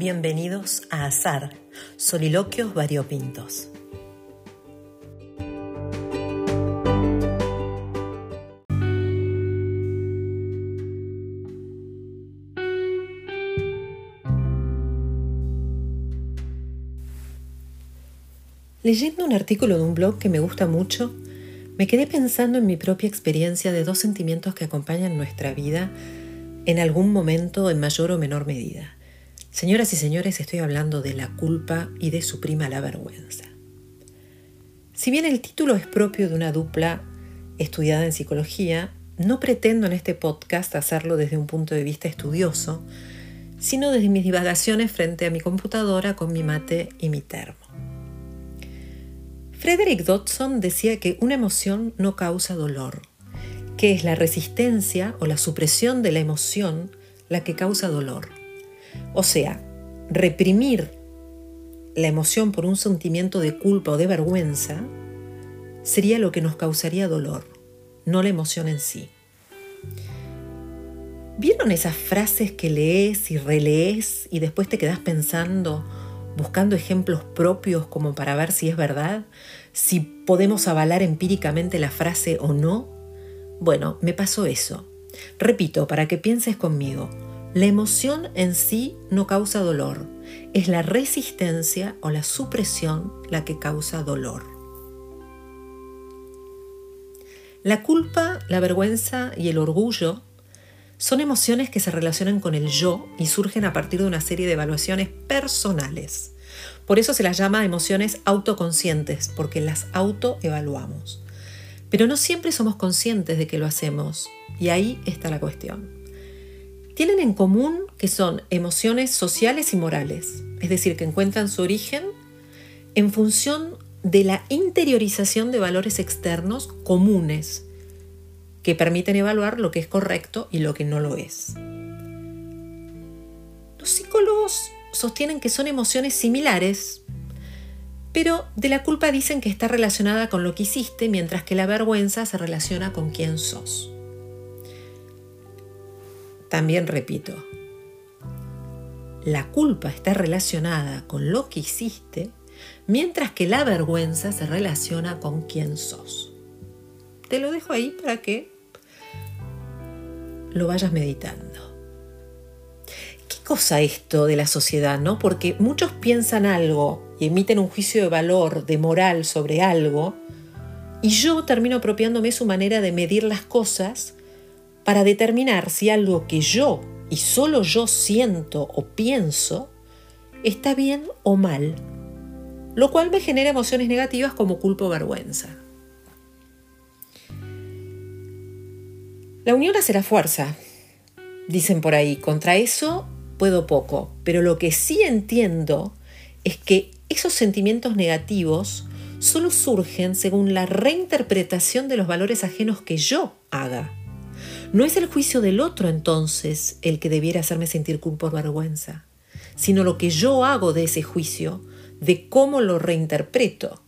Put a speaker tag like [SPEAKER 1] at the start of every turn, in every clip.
[SPEAKER 1] Bienvenidos a Azar, Soliloquios Variopintos. Leyendo un artículo de un blog que me gusta mucho, me quedé pensando en mi propia experiencia de dos sentimientos que acompañan nuestra vida en algún momento en mayor o menor medida. Señoras y señores, estoy hablando de la culpa y de su prima la vergüenza. Si bien el título es propio de una dupla estudiada en psicología, no pretendo en este podcast hacerlo desde un punto de vista estudioso, sino desde mis divagaciones frente a mi computadora con mi mate y mi termo. Frederick Dodson decía que una emoción no causa dolor, que es la resistencia o la supresión de la emoción la que causa dolor. O sea, reprimir la emoción por un sentimiento de culpa o de vergüenza sería lo que nos causaría dolor, no la emoción en sí. ¿Vieron esas frases que lees y relees y después te quedas pensando, buscando ejemplos propios como para ver si es verdad, si podemos avalar empíricamente la frase o no? Bueno, me pasó eso. Repito, para que pienses conmigo, la emoción en sí no causa dolor, es la resistencia o la supresión la que causa dolor. La culpa, la vergüenza y el orgullo son emociones que se relacionan con el yo y surgen a partir de una serie de evaluaciones personales. Por eso se las llama emociones autoconscientes, porque las autoevaluamos. Pero no siempre somos conscientes de que lo hacemos, y ahí está la cuestión. Tienen en común que son emociones sociales y morales, es decir, que encuentran su origen en función de la interiorización de valores externos comunes que permiten evaluar lo que es correcto y lo que no lo es. Los psicólogos sostienen que son emociones similares, pero de la culpa dicen que está relacionada con lo que hiciste, mientras que la vergüenza se relaciona con quién sos. También repito, la culpa está relacionada con lo que hiciste, mientras que la vergüenza se relaciona con quién sos. Te lo dejo ahí para que lo vayas meditando. ¿Qué cosa esto de la sociedad, no? Porque muchos piensan algo y emiten un juicio de valor, de moral sobre algo, y yo termino apropiándome su manera de medir las cosas para determinar si algo que yo y solo yo siento o pienso está bien o mal, lo cual me genera emociones negativas como culpa o vergüenza. La unión hace la fuerza, dicen por ahí. Contra eso puedo poco, pero lo que sí entiendo es que esos sentimientos negativos solo surgen según la reinterpretación de los valores ajenos que yo haga. No es el juicio del otro entonces el que debiera hacerme sentir culpa o vergüenza, sino lo que yo hago de ese juicio, de cómo lo reinterpreto.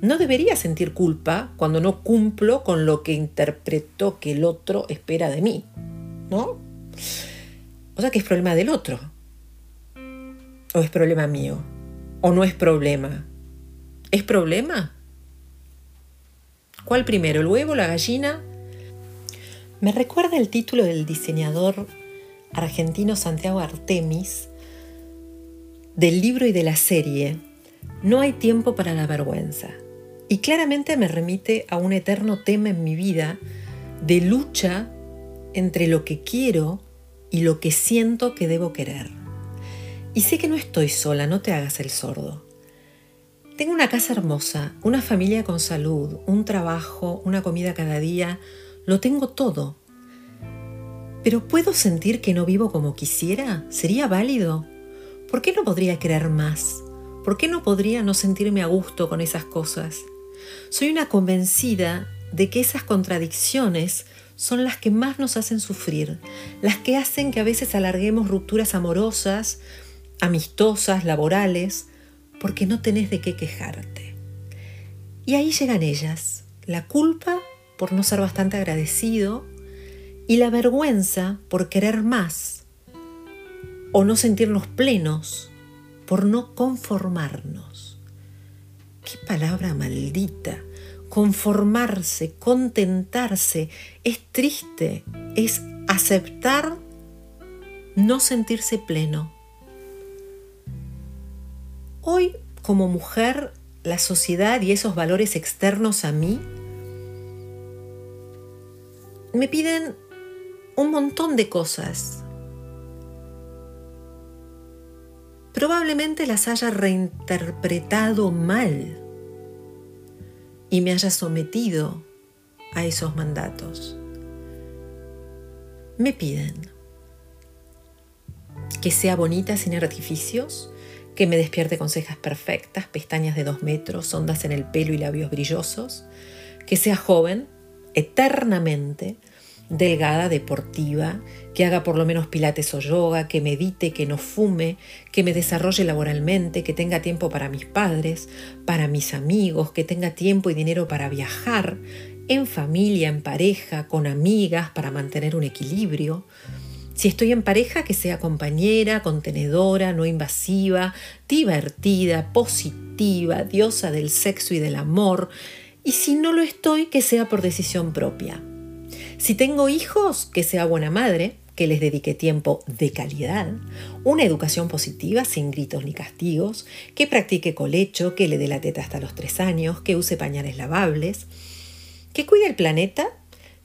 [SPEAKER 1] No debería sentir culpa cuando no cumplo con lo que interpreto que el otro espera de mí, ¿no? O sea que es problema del otro. ¿O es problema mío? ¿O no es problema? ¿Es problema? ¿Cuál primero, el huevo, la gallina? Me recuerda el título del diseñador argentino Santiago Artemis del libro y de la serie No hay tiempo para la vergüenza. Y claramente me remite a un eterno tema en mi vida de lucha entre lo que quiero y lo que siento que debo querer. Y sé que no estoy sola, no te hagas el sordo. Tengo una casa hermosa, una familia con salud, un trabajo, una comida cada día, lo tengo todo. Pero ¿puedo sentir que no vivo como quisiera? ¿Sería válido? ¿Por qué no podría querer más? ¿Por qué no podría no sentirme a gusto con esas cosas? Soy una convencida de que esas contradicciones son las que más nos hacen sufrir, las que hacen que a veces alarguemos rupturas amorosas, amistosas, laborales, porque no tenés de qué quejarte. Y ahí llegan ellas, la culpa por no ser bastante agradecido y la vergüenza por querer más. o no sentirnos plenos por no conformarnos. Qué palabra maldita. Conformarse, contentarse, es triste, es aceptar no sentirse pleno. Hoy, como mujer, la sociedad y esos valores externos a mí me piden un montón de cosas. Probablemente las haya reinterpretado mal y me haya sometido a esos mandatos. Me piden que sea bonita sin artificios, que me despierte con cejas perfectas, pestañas de dos metros, ondas en el pelo y labios brillosos, que sea joven, eternamente, delgada, deportiva, que haga por lo menos pilates o yoga, que medite, que no fume, que me desarrolle laboralmente, que tenga tiempo para mis padres, para mis amigos, que tenga tiempo y dinero para viajar, en familia, en pareja, con amigas, para mantener un equilibrio. Si estoy en pareja, que sea compañera, contenedora, no invasiva, divertida, positiva, diosa del sexo y del amor. Y si no lo estoy, que sea por decisión propia. Si tengo hijos, que sea buena madre, que les dedique tiempo de calidad, una educación positiva sin gritos ni castigos, que practique colecho, que le dé la teta hasta los tres años, que use pañales lavables, que cuide el planeta,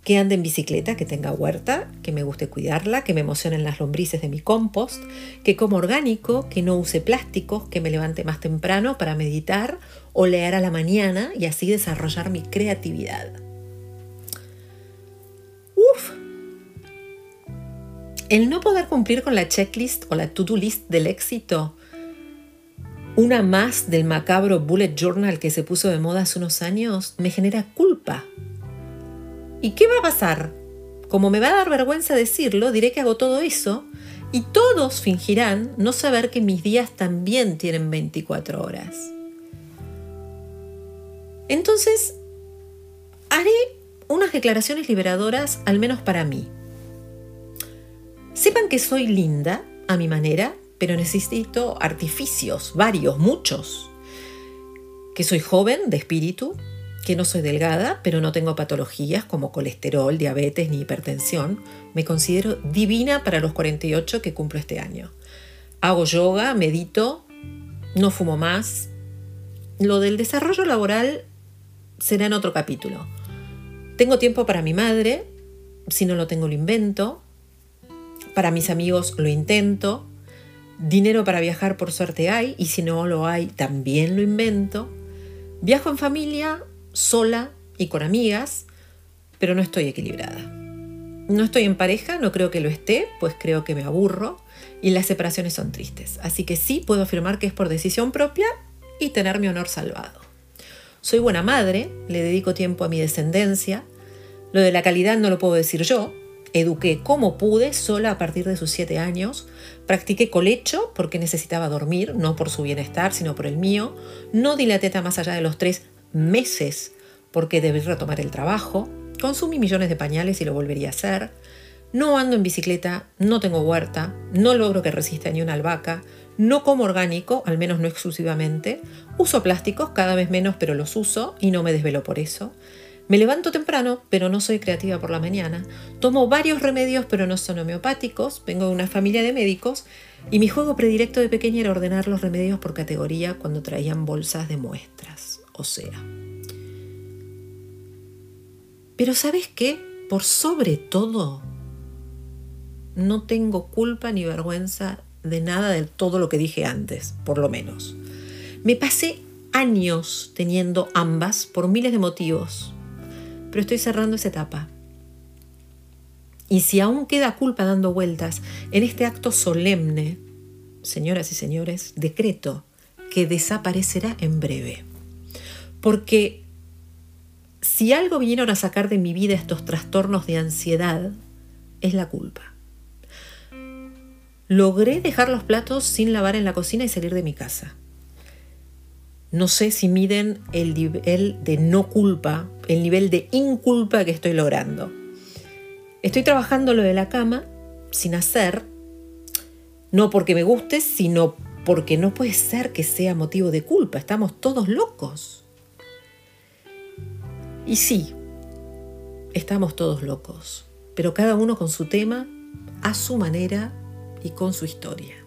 [SPEAKER 1] que ande en bicicleta, que tenga huerta, que me guste cuidarla, que me emocionen las lombrices de mi compost, que coma orgánico, que no use plásticos, que me levante más temprano para meditar o leer a la mañana y así desarrollar mi creatividad. El no poder cumplir con la checklist o la to-do list del éxito, una más del macabro bullet journal que se puso de moda hace unos años, me genera culpa. ¿Y qué va a pasar? Como me va a dar vergüenza decirlo, diré que hago todo eso y todos fingirán no saber que mis días también tienen 24 horas. Entonces, haré unas declaraciones liberadoras, al menos para mí. Sepan que soy linda a mi manera, pero necesito artificios, varios, muchos. Que soy joven de espíritu, que no soy delgada, pero no tengo patologías como colesterol, diabetes ni hipertensión. Me considero divina para los 48 que cumplo este año. Hago yoga, medito, no fumo más. Lo del desarrollo laboral será en otro capítulo. Tengo tiempo para mi madre, si no lo tengo lo invento. Para mis amigos lo intento. Dinero para viajar por suerte hay y si no lo hay también lo invento. Viajo en familia, sola y con amigas, pero no estoy equilibrada. No estoy en pareja, no creo que lo esté, pues creo que me aburro y las separaciones son tristes. Así que sí puedo afirmar que es por decisión propia y tener mi honor salvado. Soy buena madre, le dedico tiempo a mi descendencia. Lo de la calidad no lo puedo decir yo, Eduqué como pude, sola a partir de sus siete años. Practiqué colecho porque necesitaba dormir, no por su bienestar, sino por el mío. No di la teta más allá de los tres meses porque debí retomar el trabajo. Consumí millones de pañales y lo volvería a hacer. No ando en bicicleta, no tengo huerta, no logro que resista ni una albahaca, no como orgánico, al menos no exclusivamente. Uso plásticos, cada vez menos, pero los uso y no me desvelo por eso. Me levanto temprano, pero no soy creativa por la mañana. Tomo varios remedios, pero no son homeopáticos. Vengo de una familia de médicos y mi juego predilecto de pequeña era ordenar los remedios por categoría cuando traían bolsas de muestras. O sea. Pero ¿sabes qué? Por sobre todo, no tengo culpa ni vergüenza de nada de todo lo que dije antes, por lo menos. Me pasé años teniendo ambas por miles de motivos, pero estoy cerrando esa etapa. Y si aún queda culpa dando vueltas en este acto solemne, señoras y señores, decreto que desaparecerá en breve. Porque si algo vinieron a sacar de mi vida estos trastornos de ansiedad, es la culpa. Logré dejar los platos sin lavar en la cocina y salir de mi casa. No sé si miden el nivel de no culpa, el nivel de inculpa que estoy logrando. Estoy trabajando lo de la cama sin hacer No porque me guste, sino porque no puede ser que sea motivo de culpa. Estamos todos locos. Y sí, estamos todos locos, pero cada uno con su tema, a su manera y con su historia.